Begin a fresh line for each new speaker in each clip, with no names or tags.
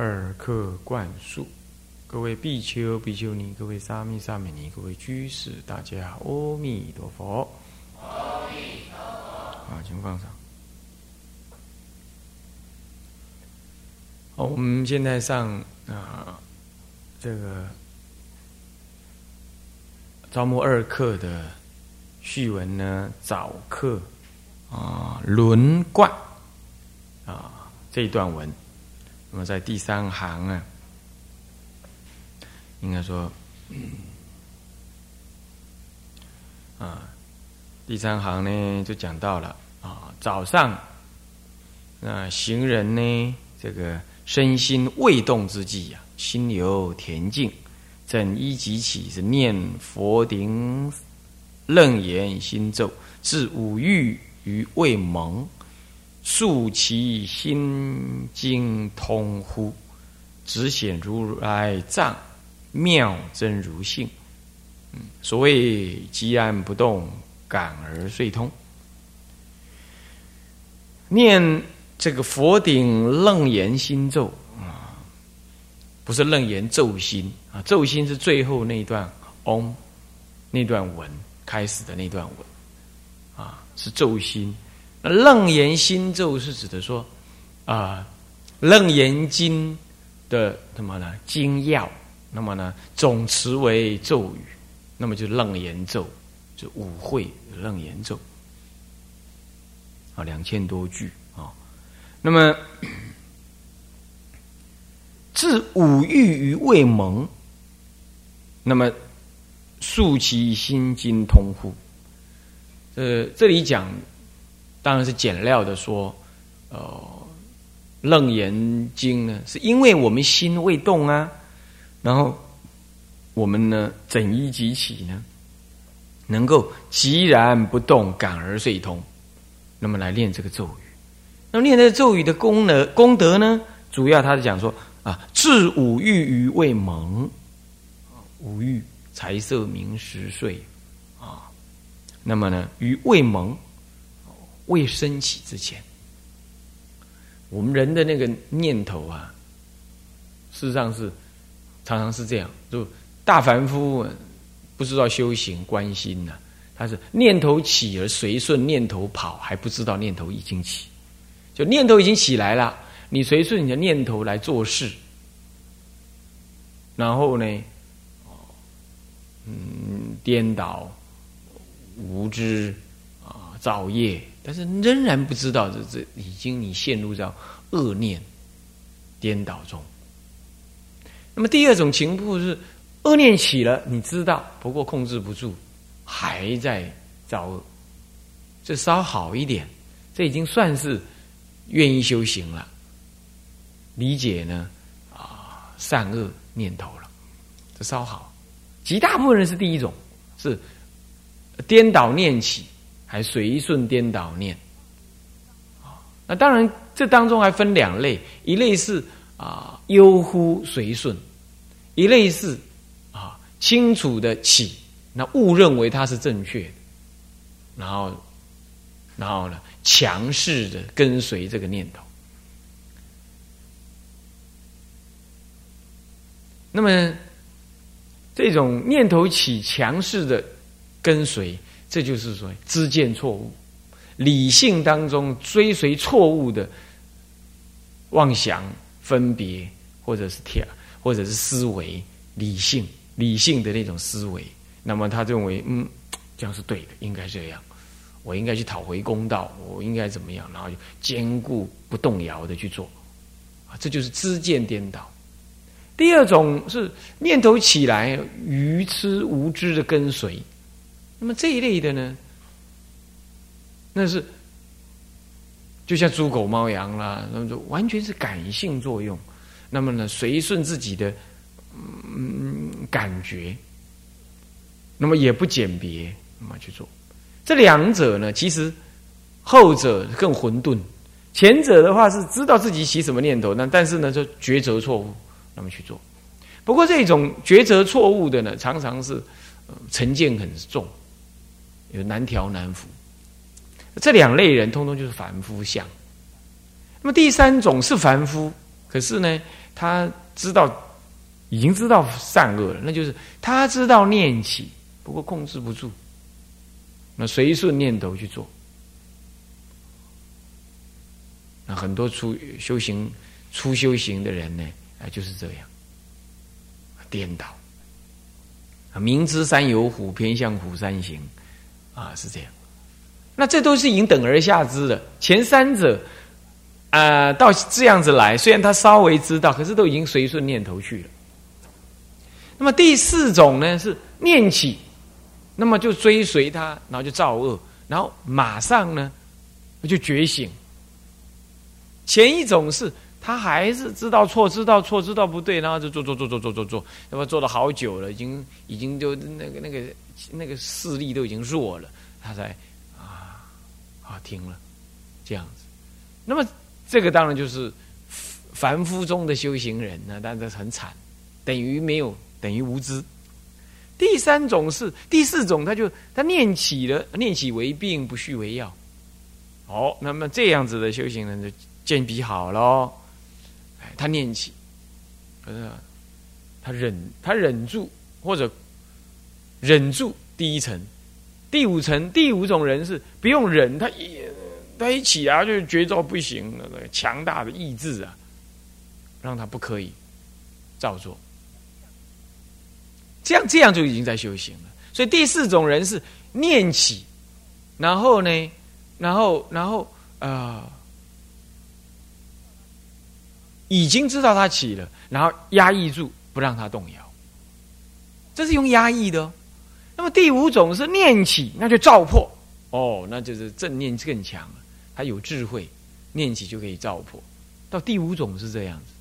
二课灌输，各位比丘、比丘尼，各位沙弥、沙弥尼，各位居士，大家阿弥陀佛。阿弥陀佛。好，请放上。好，我们现在上啊，这个招募二课的序文呢，早课啊，轮贯啊这一段文。那么在第三行啊，应该说，啊，第三行呢就讲到了啊，早上那行人呢，这个身心未动之际呀，心有恬静，正一即起是念佛顶楞严心咒，至五欲于未萌。竖其心经通乎，直显如来藏妙真如性。嗯，所谓寂安不动，感而遂通。念这个佛顶楞严心咒啊，不是楞严咒心啊，咒心是最后那段嗡那段文开始的那段文啊，是咒心。楞严心咒是指的说，啊，楞严经的什么呢？经要，那么呢，总词为咒语，那么就楞严咒，就五会楞严咒，啊，两千多句啊。那么，自五欲于未蒙，那么肃其心经通乎？呃，这里讲。当然是简料的说，呃，《楞严经》呢，是因为我们心未动啊，然后我们呢，整一即起呢，能够寂然不动，感而遂通，那么来念这个咒语。那么念这个咒语的功能功德呢，主要他是讲说啊，治五欲于未蒙，五欲财色名食睡啊，那么呢，于未蒙。未升起之前，我们人的那个念头啊，事实上是常常是这样。就大凡夫不知道修行关心呢，他是念头起而随顺念头跑，还不知道念头已经起。就念头已经起来了，你随顺你的念头来做事，然后呢，嗯，颠倒无知啊，造业。但是仍然不知道，这这已经你陷入到恶念颠倒中。那么第二种情况是恶念起了，你知道，不过控制不住，还在造恶。这稍好一点，这已经算是愿意修行了，理解呢啊善恶念头了，这稍好。极大部分人是第一种，是颠倒念起。还随顺颠倒念，啊，那当然，这当中还分两类，一类是啊悠忽随顺，一类是啊清楚的起，那误认为它是正确的，然后，然后呢，强势的跟随这个念头。那么，这种念头起强势的跟随。这就是说，知见错误，理性当中追随错误的妄想、分别，或者是跳，或者是思维，理性、理性的那种思维。那么他认为，嗯，这样是对的，应该这样，我应该去讨回公道，我应该怎么样？然后就坚固不动摇的去做，啊，这就是知见颠倒。第二种是念头起来，愚痴无知的跟随。那么这一类的呢，那是就像猪狗猫羊啦，那么就完全是感性作用。那么呢，随顺自己的嗯感觉，那么也不鉴别，那么去做。这两者呢，其实后者更混沌，前者的话是知道自己起什么念头，那但是呢，就抉择错误，那么去做。不过这种抉择错误的呢，常常是成见很重，有难调难服。这两类人，通通就是凡夫相。那么第三种是凡夫，可是呢，他知道已经知道善恶了，那就是他知道念起，不过控制不住，那随顺念头去做。那很多初修行、初修行的人呢，啊，就是这样颠倒。明知山有虎，偏向虎山行，啊，是这样。那这都是已经等而下之的，前三者，啊，到这样子来，虽然他稍微知道，可是都已经随顺念头去了。那么第四种呢，是念起，那么就追随他，然后就造恶，然后马上呢就觉醒。前一种是他还是知道错，知道错，知道不对，然后就做做做做做做做，那么做了好久了，已经已经就那个那个那个势力都已经弱了，他才。啊啊，停了，这样子，那么这个当然就是凡夫中的修行人呢，但是很惨，等于没有，等于无知。第三种是第四种，他就他念起了，念起为病，不续为药。哦，那么这样子的修行人就见比好喽。哎，他念起，可是他忍，他忍住或者忍住第一层。第五层，第五种人是不用忍，他一他一起啊，就是绝招不行，那个强大的意志啊，让他不可以照做。这样这样就已经在修行了。所以第四种人是念起，然后呢，然后然后啊，已经知道他起了，然后压抑住不让他动摇，这是用压抑的。那么第五种是念起，那就照破哦，那就是正念更强了。他有智慧，念起就可以照破。到第五种是这样子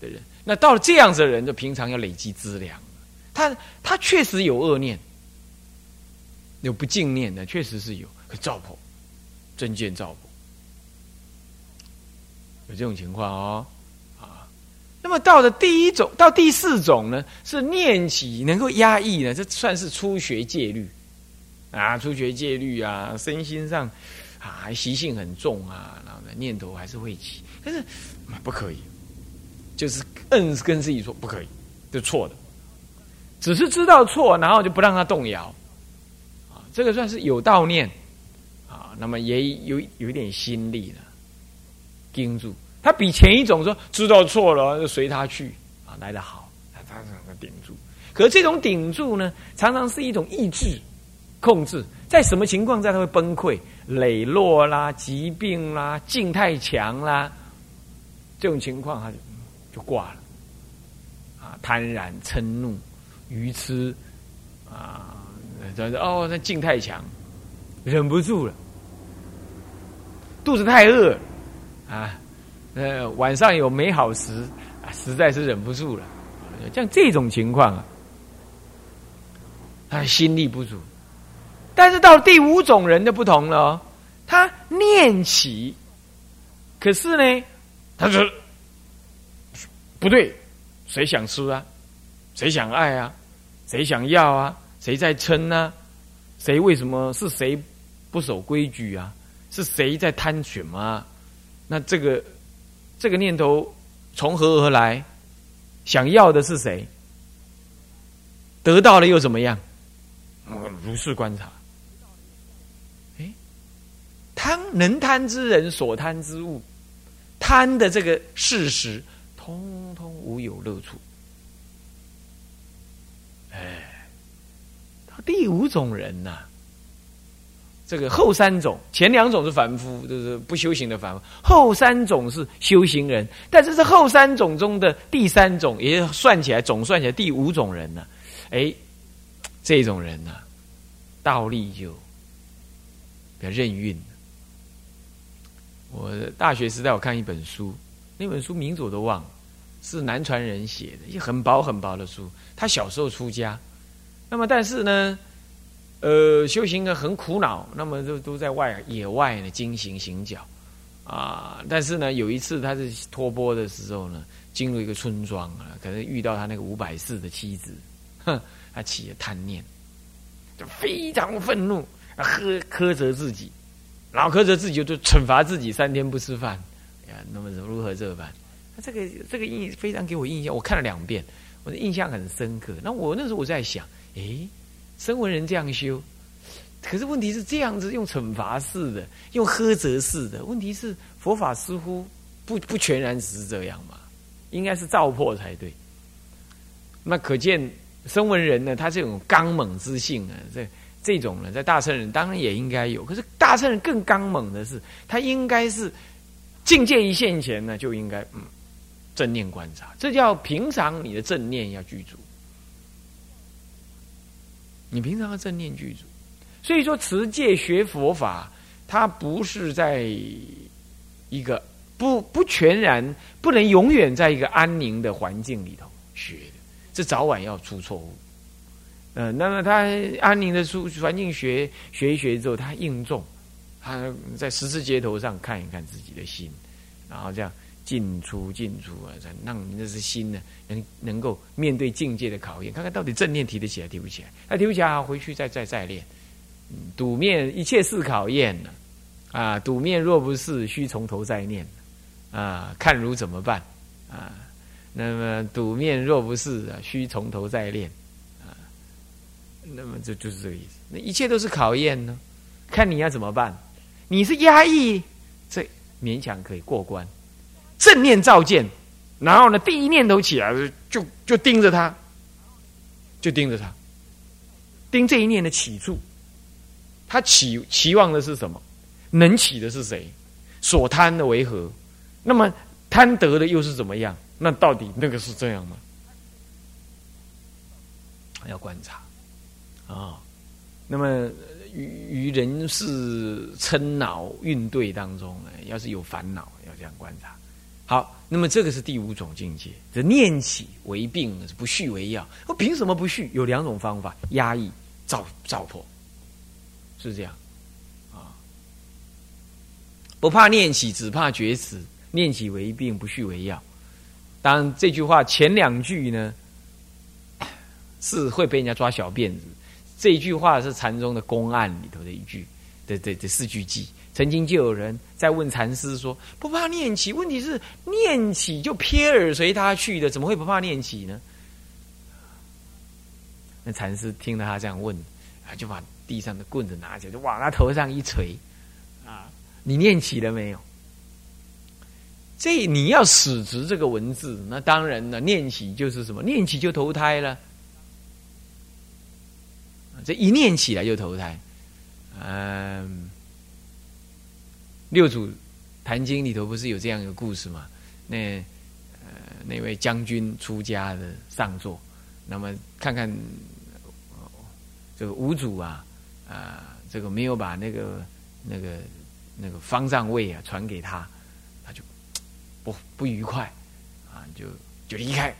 的人，那到了这样子的人，就平常要累积资粮。他他确实有恶念，有不敬念的，确实是有，可照破，真见照破，有这种情况哦。那么到了第一种，到第四种呢，是念起能够压抑呢，这算是初学戒律。啊，初学戒律啊，身心上啊习性很重啊，然后呢念头还是会起，但是不可以，就是硬跟自己说不可以，就错的，只是知道错，然后就不让他动摇。啊，这个算是有道念。啊，那么也有有一点心力了，盯住。他比前一种说知道错了就随他去啊来得好，他他能够顶住。可是这种顶住呢，常常是一种意志控制，在什么情况下他会崩溃、磊落啦、疾病啦、劲太强啦，这种情况他就就挂了。啊，贪婪、嗔怒、愚痴啊，这哦，那劲太强，忍不住了，肚子太饿啊。呃，晚上有美好时，实在是忍不住了。像这种情况啊，他心力不足。但是到第五种人的不同了，他念起，可是呢，他说不对，谁想吃啊？谁想爱啊？谁想要啊？谁在撑呢？谁为什么是谁不守规矩啊？是谁在贪取吗？那这个。这个念头从何而来？想要的是谁？得到了又怎么样？如是观察。哎，贪能贪之人所贪之物，贪的这个事实，通通无有乐处。哎，第五种人呐。这个后三种，前两种是凡夫，就是不修行的凡夫；后三种是修行人。但是这后三种中的第三种，也算起来总算起来第五种人呢？哎，这种人呢，倒立就比较任运。我大学时代我看一本书，那本书名字我都忘了，是南传人写的，一很薄很薄的书。他小时候出家，那么但是呢，呃，修行的很苦恼，那么都都在外野外呢经行行脚啊。但是呢，有一次他是托钵的时候呢，进入一个村庄啊，可能遇到他那个五百四的妻子，哼，他起了贪念，就非常愤怒，呵苛责自己。老苛责自己，就惩罚自己三天不吃饭，呀，那么如何这般？这个这个印非常给我印象，我看了两遍，我的印象很深刻。那我那时候我在想，诶，声闻人这样修，可是问题是这样子用惩罚式的，用苛责式的，问题是佛法似乎不不全然只是这样嘛，应该是照破才对。那可见声闻人呢，他这种刚猛之性啊，这。这种呢，在大乘人当然也应该有，可是大乘人更刚猛的是，他应该是境界一现前呢，就应该嗯正念观察，这叫平常你的正念要具足，你平常要正念具足。所以说持戒学佛法，它不是在一个不不全然不能永远在一个安宁的环境里头学的，这早晚要出错误。呃，那么他安宁的书环境学学一学之后，他应重，他在十字街头上看一看自己的心，然后这样进出进出啊，让你那是心呢，能能够面对境界的考验，看看到底正念提得起来提不起来，他提不起来，回去再再再练。赌面一切是考验呢，啊，赌面若不是，需从头再念，啊，看如怎么办啊？那么赌面若不是啊，需从头再练啊。那么这就是这个意思。那一切都是考验呢，看你要怎么办。你是压抑，这勉强可以过关。正念照见，然后呢，第一念头起来就就盯着他，就盯着他，盯这一念的起处。他期期望的是什么？能起的是谁？所贪的为何？那么贪得的又是怎么样？那到底那个是这样吗？要观察。啊，那么于于人事嗔恼运对当中呢，要是有烦恼，要这样观察。好，那么这个是第五种境界，这念起为病，不续为药。我凭什么不续？有两种方法：压抑、照照破，是这样。啊，不怕念起，只怕觉迟。念起为病，不续为药。当然，这句话前两句呢，是会被人家抓小辫子。这句话是禅宗的公案里头的一句，的的的四句偈。曾经就有人在问禅师说：“不怕念起，问题是念起就撇耳随他去的，怎么会不怕念起呢？”那禅师听到他这样问，啊，就把地上的棍子拿起来，就往他头上一锤，啊，你念起了没有？这你要使直这个文字，那当然了，念起就是什么？念起就投胎了。这一念起来就投胎，嗯，六祖坛经里头不是有这样一个故事吗？那呃那位将军出家的上座，那么看看这个五祖啊啊，这个没有把那个那个那个方丈位啊传给他，他就不不愉快啊，就就离开。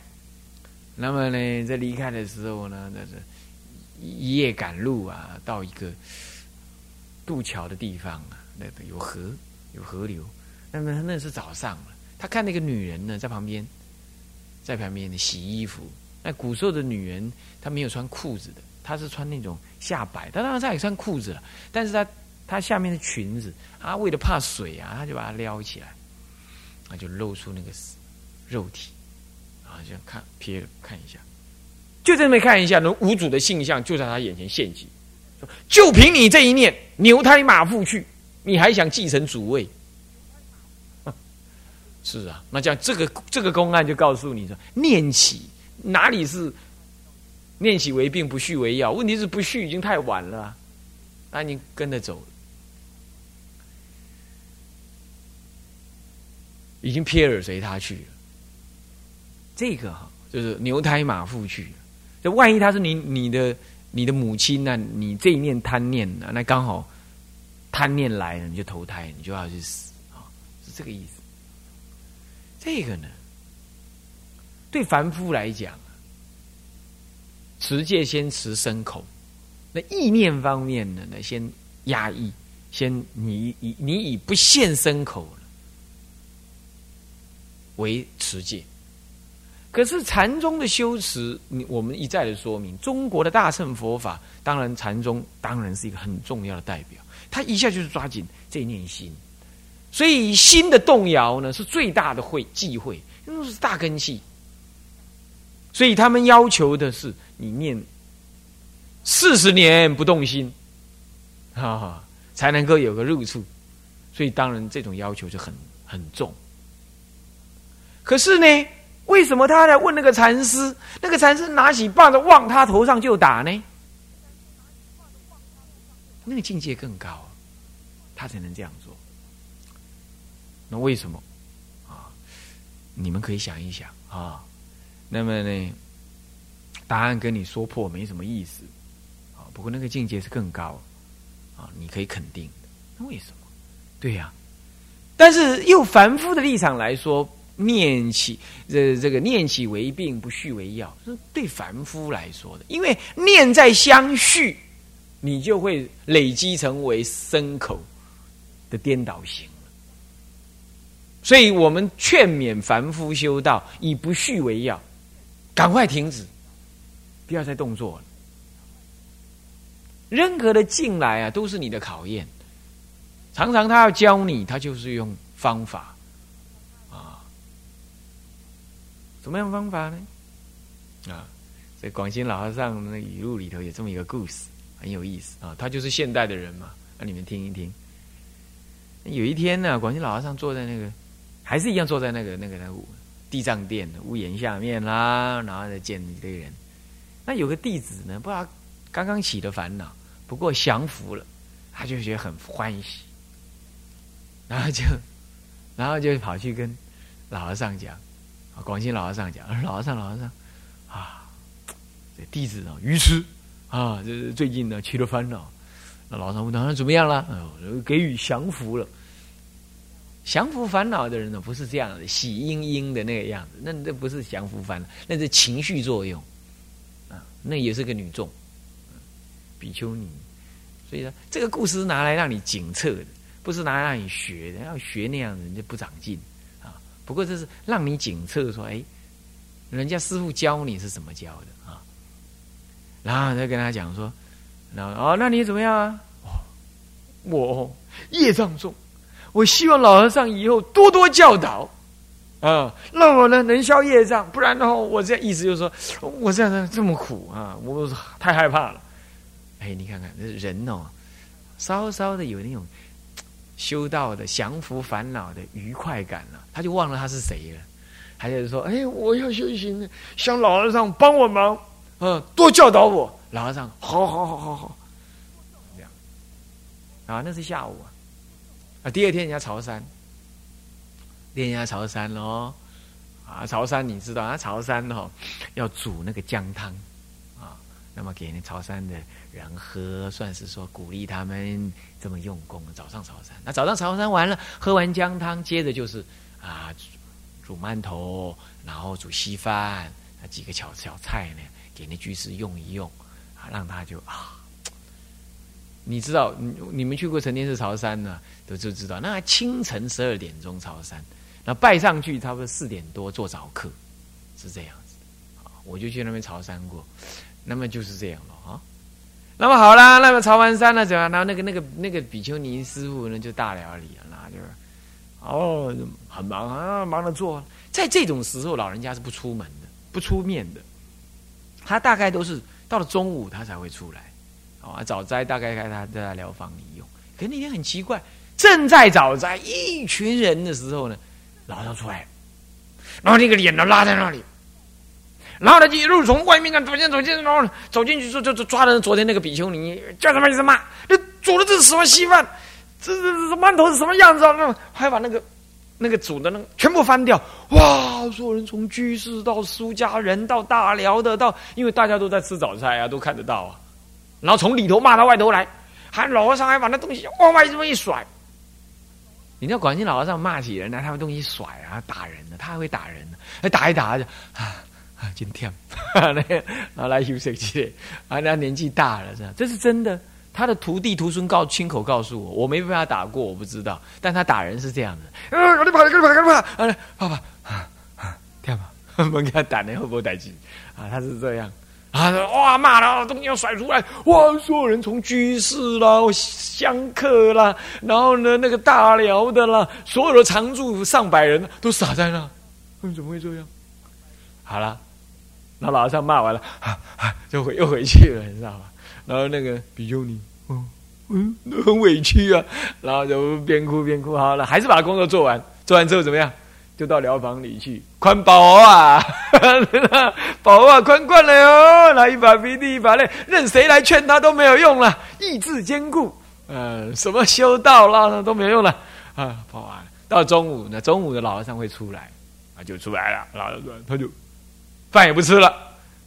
那么呢，在离开的时候呢，那是。一夜赶路啊，到一个渡桥的地方啊，那个有河，有河流。那么那是早上了，他看那个女人呢，在旁边，在旁边洗衣服。那古时候的女人，她没有穿裤子的，她是穿那种下摆。她当然她也穿裤子了，但是她她下面的裙子，啊，为了怕水啊，她就把它撩起来，啊，就露出那个肉体，啊，这样看瞥看一下。就这么看一下，那五祖的性相就在他眼前现起，就凭你这一念，牛胎马腹去，你还想继承主位？是啊，那这样这个这个公案就告诉你说，念起哪里是念起为病，不续为药？问题是不续已经太晚了，那你跟着走，已经撇耳随他去了。这个哈，就是牛胎马腹去。这万一他是你你的你的母亲呢？你这一念贪念呢？那刚好贪念来了，你就投胎，你就要去死啊！是这个意思。这个呢，对凡夫来讲，持戒先持身口，那意念方面呢，那先压抑，先你以你以不现身口为持戒。可是禅宗的修持，我们一再的说明，中国的大乘佛法，当然禅宗当然是一个很重要的代表。他一下就是抓紧这念心，所以心的动摇呢，是最大的会忌讳，那是大根器。所以他们要求的是你念四十年不动心，哈哈，才能够有个入处。所以当然这种要求就很很重。可是呢？为什么他来问那个禅师？那个禅师拿起棒子往他头上就打呢？那个境界更高，他才能这样做。那为什么？啊，你们可以想一想啊。那么呢，答案跟你说破没什么意思啊。不过那个境界是更高啊，你可以肯定。那为什么？对呀。但是又凡夫的立场来说。念起，这这个念起为病，不续为药，是对凡夫来说的。因为念在相续，你就会累积成为牲口的颠倒型所以我们劝勉凡夫修道，以不续为要，赶快停止，不要再动作了。任何的进来啊，都是你的考验。常常他要教你，他就是用方法。啊，怎么样方法呢？啊，在广西老和尚那语录里头有这么一个故事，很有意思啊。他就是现代的人嘛，让你们听一听。有一天呢，广西老和尚坐在那个，还是一样坐在那个那个那个地藏殿的屋檐下面啦，然后再见一堆人。那有个弟子呢，不知道刚刚起的烦恼，不过降服了，他就觉得很欢喜，然后就，然后就跑去跟老和尚讲。广西老和尚讲，老和尚，老和尚，啊，这弟子啊，愚痴啊，这是最近呢起了烦恼。那老和尚问他怎么样了？给予降服了。降服烦恼的人呢，不是这样的，喜盈盈的那个样子。那那不是降服烦恼，那是情绪作用啊。那也是个女众，比丘尼。所以说，这个故事拿来让你警测的，不是拿来让你学的。要学那样的人就不长进啊。不过这是让你警测说，哎，人家师傅教你是怎么教的啊？然后再跟他讲说，然后哦，那你怎么样啊？我业障重，我希望老和尚以后多多教导啊，让我呢能消业障，不然的话，我这样意思就是说，我这样这么苦啊，我太害怕了。哎，你看看这人哦，稍稍的有那种。修道的降服烦恼的愉快感了，他就忘了他是谁了，还是说：“哎，我要修行，向老和尚帮我忙，嗯，多教导我。”老和尚，好好好好好，这样啊，那是下午啊，啊，第二天人家朝山，第二天人家朝山喽，啊，朝山你知道啊，朝山哈要煮那个姜汤啊，那么给那朝山的。人喝算是说鼓励他们这么用功。早上朝山，那早上朝山完了，喝完姜汤，接着就是啊煮馒头，然后煮稀饭，那几个小小菜呢，给那居士用一用，啊，让他就啊，你知道，你你们去过成天寺朝山呢，都就知道，那清晨十二点钟朝山，那拜上去差不多四点多做早课，是这样子，啊，我就去那边朝山过，那么就是这样了啊。那么好啦，那么朝完山了怎么？然后那个那个那个比丘尼师傅呢就大了理了，那就是哦很忙啊，忙着做。在这种时候，老人家是不出门的，不出面的。他大概都是到了中午他才会出来。哦，早斋大概在他在疗房里用。可那天很奇怪，正在早斋一群人的时候呢，老道出来，然后那个脸都拉在那里。然后他就一路从外面看走进走进，然后走进去就就就抓着昨天那个比丘尼，叫他们一声骂，这煮的这是什么稀饭？这这这馒头是什么样子啊？那还把那个那个煮的那个全部翻掉。哇！所有人从居士到苏家人到大辽的到，因为大家都在吃早餐啊，都看得到啊。然后从里头骂到外头来，还老和尚还把那东西往外这么一甩。你知道广西老和尚骂起人来，他们东西甩啊，打人的，他还会打人的，还打一打就啊啊，今天，然后来休息去，啊，那年纪大了，是吧？这是真的。他的徒弟徒孙告亲口告诉我，我没被他打过，我不知道。但他打人是这样的，啊，赶紧跑，赶紧跑，赶紧跑，啊，爸爸，啊啊，这样吧，我给他打的会不会打击？啊，他是这样，啊，哇，骂了，东西要甩出来，哇，所有人从居士啦、香客啦，然后呢，那个大辽的啦，所有的常住上百人都傻在那，嗯，怎么会这样？好了，那老和尚骂完了，啊啊，就回又回去了，你知道吗？然后那个比丘尼，嗯嗯，很委屈啊，然后就边哭边哭。好了，还是把工作做完。做完之后怎么样？就到疗房里去宽宝啊，宝啊，宽惯了哟。拿一把鼻涕一把泪，任谁来劝他都没有用了。意志坚固，呃，什么修道啦都没有用了啊。跑完到中午呢，中午的老和尚会出来啊，就出来了。老和尚他就饭也不吃了。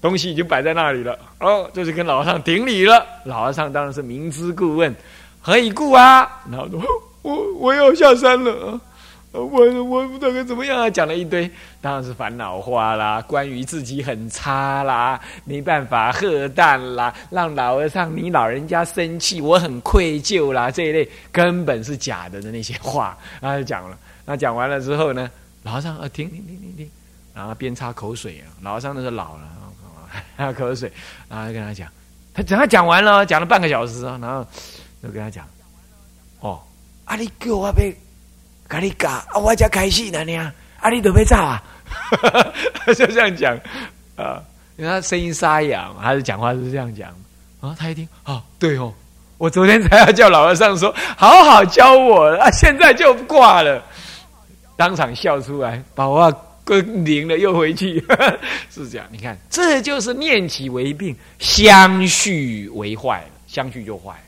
东西已经摆在那里了，哦，就是跟老和尚顶礼了。老和尚当然是明知故问，何以故啊？然后说：“我我要下山了，我我不知道该怎么样啊。”讲了一堆，当然是烦恼话啦，关于自己很差啦，没办法喝淡啦，让老和尚你老人家生气，我很愧疚啦，这一类根本是假的的那些话，他就讲了。那讲完了之后呢，老和尚啊，停停停停停，然后边擦口水啊，老和尚那是老了。还有口水，然后就跟他讲，他等他讲完了，讲了半个小时啊，然后就跟他讲，哦，啊你叫我别，跟你讲，啊我才开戏呢呢，啊你都别走啊，就这样讲啊，因为他声音沙哑，还是讲话是这样讲啊，他一听，哦，对哦，我昨天才要叫老和尚说，好好教我，啊现在就挂了，当场笑出来，把我。跟灵了又回去，是这样。你看，这就是念起为病，相续为坏了，相续就坏了。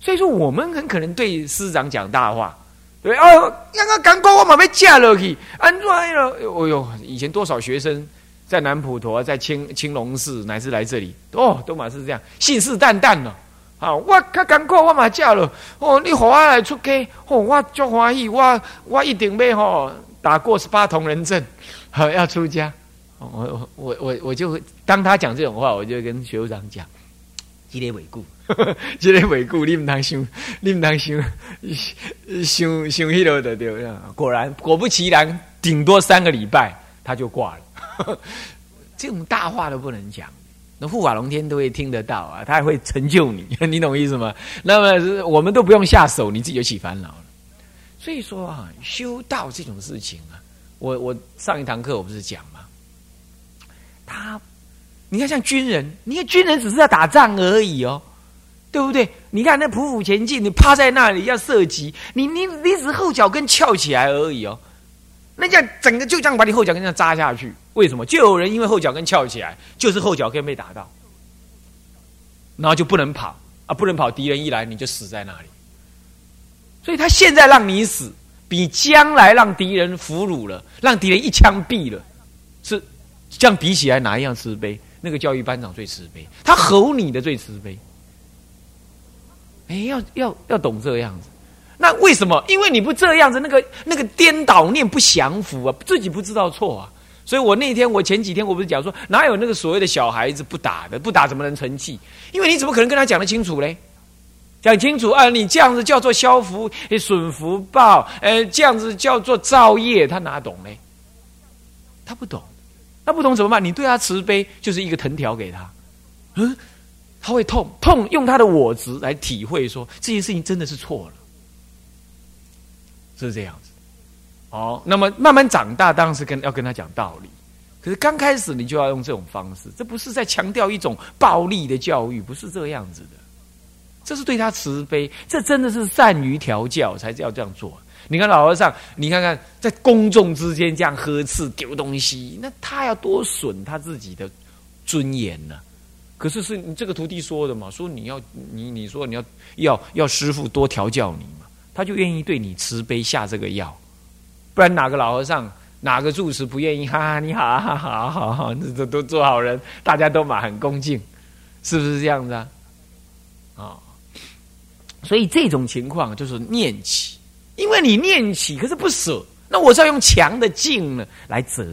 所以说，我们很可能对师长讲大话，对哦，刚刚赶过我马被嫁了去，安装了。哦哟，以前多少学生在南普陀，在青青龙寺，乃至来这里，哦，都马是这样，信誓旦旦的。啊，我较赶过我马嫁了。哦，你和我来出家，哦，我足欢喜，我我一定要吼。打过十八铜人阵，好要出家。我我我我我就当他讲这种话，我就跟学务长讲：，积累稳固，积累稳固，你们当想，你们当想，想想迄落的对不对？果然，果不其然，顶多三个礼拜他就挂了。这种大话都不能讲，那护法龙天都会听得到啊，他还会成就你，你懂意思吗？那么我们都不用下手，你自己就起烦恼了。所以说啊，修道这种事情啊，我我上一堂课我不是讲吗？他，你看像军人，你看军人只是要打仗而已哦，对不对？你看那匍匐前进，你趴在那里要射击，你你你只是后脚跟翘起来而已哦，那这样整个就这样把你后脚跟这样扎下去，为什么？就有人因为后脚跟翘起来，就是后脚跟被打到，然后就不能跑啊，不能跑，敌人一来你就死在那里。所以他现在让你死，比将来让敌人俘虏了，让敌人一枪毙了，是这样比起来哪一样慈悲？那个教育班长最慈悲，他吼你的最慈悲。哎，要要要懂这样子。那为什么？因为你不这样子，那个那个颠倒念不降服啊，自己不知道错啊。所以我那天，我前几天我不是讲说，哪有那个所谓的小孩子不打的，不打怎么能成器？因为你怎么可能跟他讲得清楚嘞？讲清楚啊！你这样子叫做消福、损福报，呃，这样子叫做造业，他哪懂呢？他不懂，他不懂怎么办？你对他慈悲，就是一个藤条给他，嗯，他会痛痛，用他的我执来体会，说这件事情真的是错了，是这样子。哦，那么慢慢长大，当然是跟要跟他讲道理。可是刚开始你就要用这种方式，这不是在强调一种暴力的教育，不是这个样子的。这是对他慈悲，这真的是善于调教，才要这样做。你看老和尚，你看看在公众之间这样呵斥、丢东西，那他要多损他自己的尊严呢？可是是你这个徒弟说的嘛？说你要你你说你要要要师傅多调教你嘛？他就愿意对你慈悲下这个药，不然哪个老和尚哪个住持不愿意？哈哈，你好，好好好好，这都都做好人，大家都嘛很恭敬，是不是这样子啊？啊。所以这种情况就是念起，因为你念起，可是不舍，那我是要用强的劲呢来折，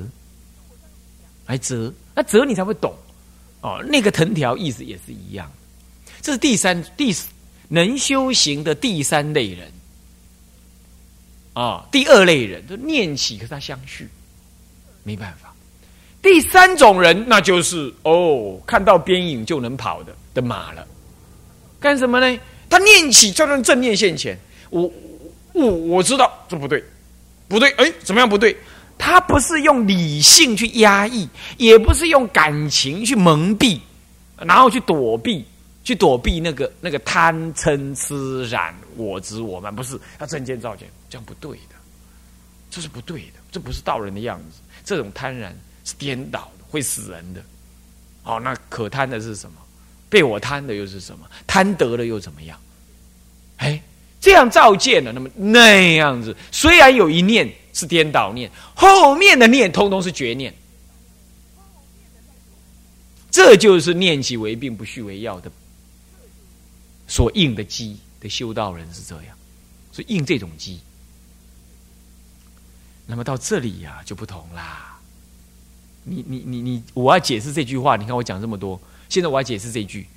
来折，那折你才会懂哦。那个藤条意思也是一样，这是第三第能修行的第三类人啊，第二类人就念起，可是他相续，没办法。第三种人，那就是哦，看到边影就能跑的的马了，干什么呢？他念起，叫人正念现前。我我我知道这不对，不对，哎，怎么样不对？他不是用理性去压抑，也不是用感情去蒙蔽，然后去躲避，去躲避那个那个贪嗔痴染我执我慢，不是要正见照见，这样不对的，这是不对的，这不是道人的样子。这种贪然是颠倒的，会死人的。好，那可贪的是什么？被我贪的又是什么？贪得了又怎么样？哎，这样照见了，那么那样子，虽然有一念是颠倒念，后面的念通通是绝念，这就是念起为病，不续为药的所应的机的修道人是这样，所以应这种机。那么到这里呀就不同啦。你你你你，我要解释这句话，你看我讲这么多，现在我要解释这一句。